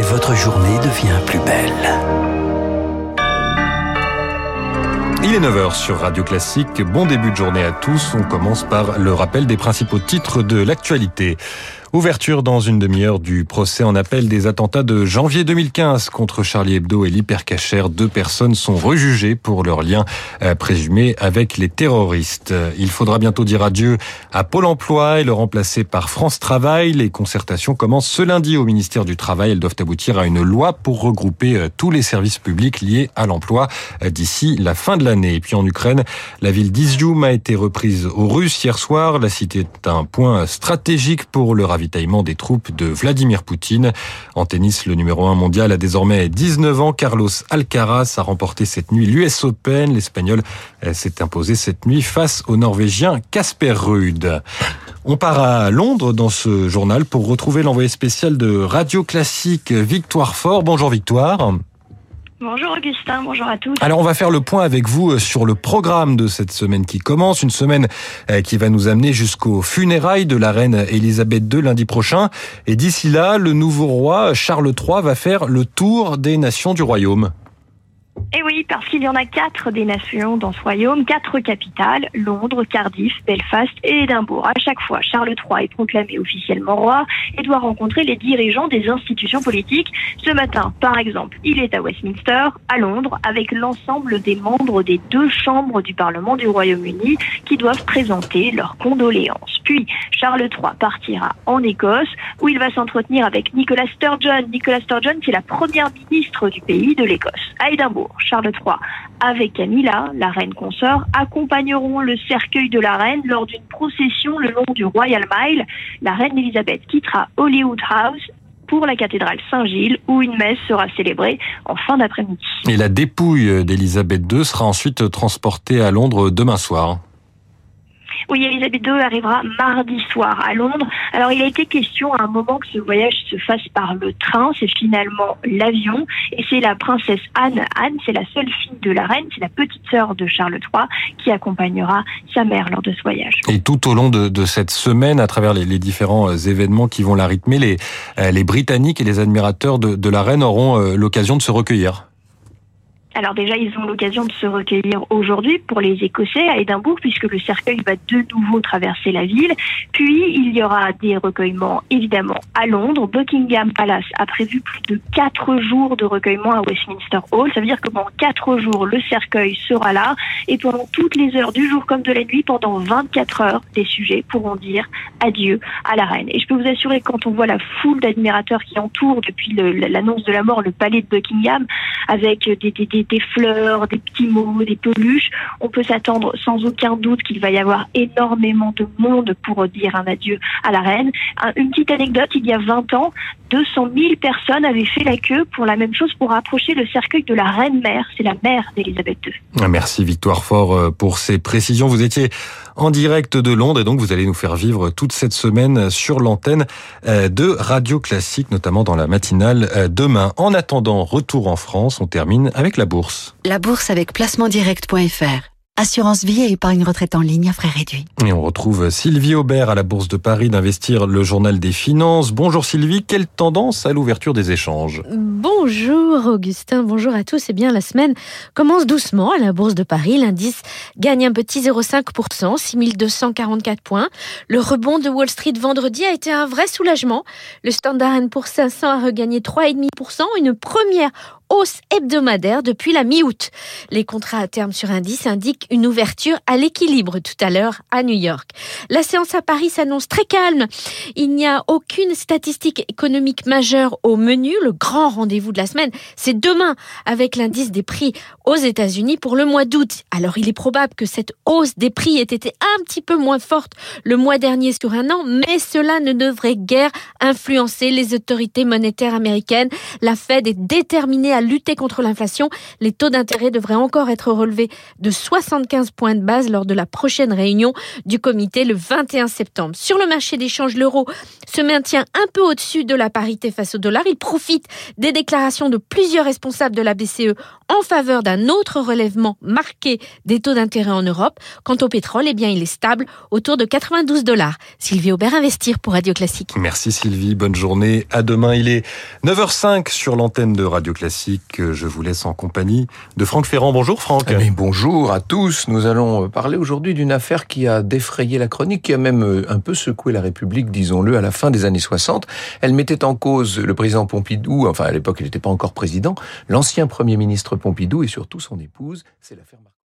et votre journée devient plus belle. Il est 9h sur Radio Classique. Bon début de journée à tous. On commence par le rappel des principaux titres de l'actualité. Ouverture dans une demi-heure du procès en appel des attentats de janvier 2015 contre Charlie Hebdo et l'hypercachère. Deux personnes sont rejugées pour leur lien euh, présumé avec les terroristes. Il faudra bientôt dire adieu à Pôle emploi et le remplacer par France Travail. Les concertations commencent ce lundi au ministère du Travail. Elles doivent aboutir à une loi pour regrouper euh, tous les services publics liés à l'emploi euh, d'ici la fin de l'année. Et puis en Ukraine, la ville d'Izium a été reprise aux Russes hier soir. La cité est un point stratégique pour le ravitaillement des troupes de Vladimir Poutine. En tennis, le numéro 1 mondial a désormais 19 ans. Carlos Alcaraz a remporté cette nuit l'US Open. L'Espagnol euh, s'est imposé cette nuit face au Norvégien Casper Ruud. On part à Londres dans ce journal pour retrouver l'envoyé spécial de Radio Classique Victoire Fort. Bonjour Victoire. Bonjour Augustin, bonjour à tous. Alors on va faire le point avec vous euh, sur le programme de cette semaine qui commence, une semaine euh, qui va nous amener jusqu'aux funérailles de la reine Elisabeth II lundi prochain. Et d'ici là, le nouveau roi Charles III va faire le tour des nations du royaume. Eh oui, parce qu'il y en a quatre des nations dans ce royaume, quatre capitales, Londres, Cardiff, Belfast et Édimbourg. À chaque fois, Charles III est proclamé officiellement roi et doit rencontrer les dirigeants des institutions politiques. Ce matin, par exemple, il est à Westminster, à Londres, avec l'ensemble des membres des deux chambres du Parlement du Royaume-Uni qui doivent présenter leurs condoléances. Puis, Charles III partira en Écosse, où il va s'entretenir avec Nicola Sturgeon. Nicola Sturgeon, c'est la première ministre du pays de l'Écosse. À Édimbourg, Charles III, avec Camilla, la reine consort, accompagneront le cercueil de la reine lors d'une procession le long du Royal Mile. La reine Elisabeth quittera Hollywood House pour la cathédrale Saint-Gilles où une messe sera célébrée en fin d'après-midi. Et la dépouille d'Elisabeth II sera ensuite transportée à Londres demain soir. Oui, Elisabeth II arrivera mardi soir à Londres. Alors, il a été question à un moment que ce voyage se fasse par le train. C'est finalement l'avion. Et c'est la princesse Anne. Anne, c'est la seule fille de la reine. C'est la petite sœur de Charles III qui accompagnera sa mère lors de ce voyage. Et tout au long de, cette semaine, à travers les, différents événements qui vont la rythmer, les, les Britanniques et les admirateurs de, de la reine auront l'occasion de se recueillir. Alors déjà, ils ont l'occasion de se recueillir aujourd'hui pour les Écossais à Édimbourg, puisque le cercueil va de nouveau traverser la ville. Puis, il y aura des recueillements, évidemment, à Londres. Buckingham Palace a prévu plus de quatre jours de recueillement à Westminster Hall. Ça veut dire que pendant quatre jours, le cercueil sera là. Et pendant toutes les heures du jour comme de la nuit, pendant 24 heures, des sujets pourront dire adieu à la reine. Et je peux vous assurer, quand on voit la foule d'admirateurs qui entourent depuis l'annonce de la mort le palais de Buckingham, avec des, des, des des fleurs, des petits mots, des peluches. On peut s'attendre sans aucun doute qu'il va y avoir énormément de monde pour dire un adieu à la reine. Une petite anecdote, il y a 20 ans, 200 000 personnes avaient fait la queue pour la même chose pour approcher le cercueil de la reine-mère. C'est la mère d'Elisabeth II. Merci Victoire Fort pour ces précisions. Vous étiez en direct de Londres et donc vous allez nous faire vivre toute cette semaine sur l'antenne de Radio Classique, notamment dans la matinale demain. En attendant, retour en France, on termine avec la bourse. La bourse avec placementdirect.fr. Assurance vie et épargne retraite en ligne à frais réduits. Et on retrouve Sylvie Aubert à la Bourse de Paris d'Investir, le journal des finances. Bonjour Sylvie, quelle tendance à l'ouverture des échanges Bonjour Augustin, bonjour à tous. Eh bien, la semaine commence doucement à la Bourse de Paris. L'indice gagne un petit 0,5%, 6244 points. Le rebond de Wall Street vendredi a été un vrai soulagement. Le Standard Poor's 500 a regagné 3,5%, une première hausse hebdomadaire depuis la mi-août. Les contrats à terme sur indice indiquent une ouverture à l'équilibre tout à l'heure à New York. La séance à Paris s'annonce très calme. Il n'y a aucune statistique économique majeure au menu. Le grand rendez-vous de la semaine, c'est demain avec l'indice des prix aux États-Unis pour le mois d'août. Alors il est probable que cette hausse des prix ait été un petit peu moins forte le mois dernier sur un an, mais cela ne devrait guère influencer les autorités monétaires américaines. La Fed est déterminée à lutter contre l'inflation. Les taux d'intérêt devraient encore être relevés de 75 points de base lors de la prochaine réunion du comité le 21 septembre. Sur le marché d'échange, l'euro se maintient un peu au-dessus de la parité face au dollar. Il profite des déclarations de plusieurs responsables de la BCE en faveur d'un autre relèvement marqué des taux d'intérêt en Europe. Quant au pétrole, eh bien, il est stable autour de 92 dollars. Sylvie Aubert Investir pour Radio Classique. Merci Sylvie, bonne journée. À demain, il est 9h05 sur l'antenne de Radio Classique. Je vous laisse en compagnie de Franck Ferrand. Bonjour Franck. Eh bonjour à tous. Nous allons parler aujourd'hui d'une affaire qui a défrayé la chronique, qui a même euh, un peu secoué la République, disons-le, à la fin des années 60. Elle mettait en cause le président Pompidou, enfin à l'époque il n'était pas encore président, l'ancien Premier ministre Pompidou et surtout son épouse. C'est l'affaire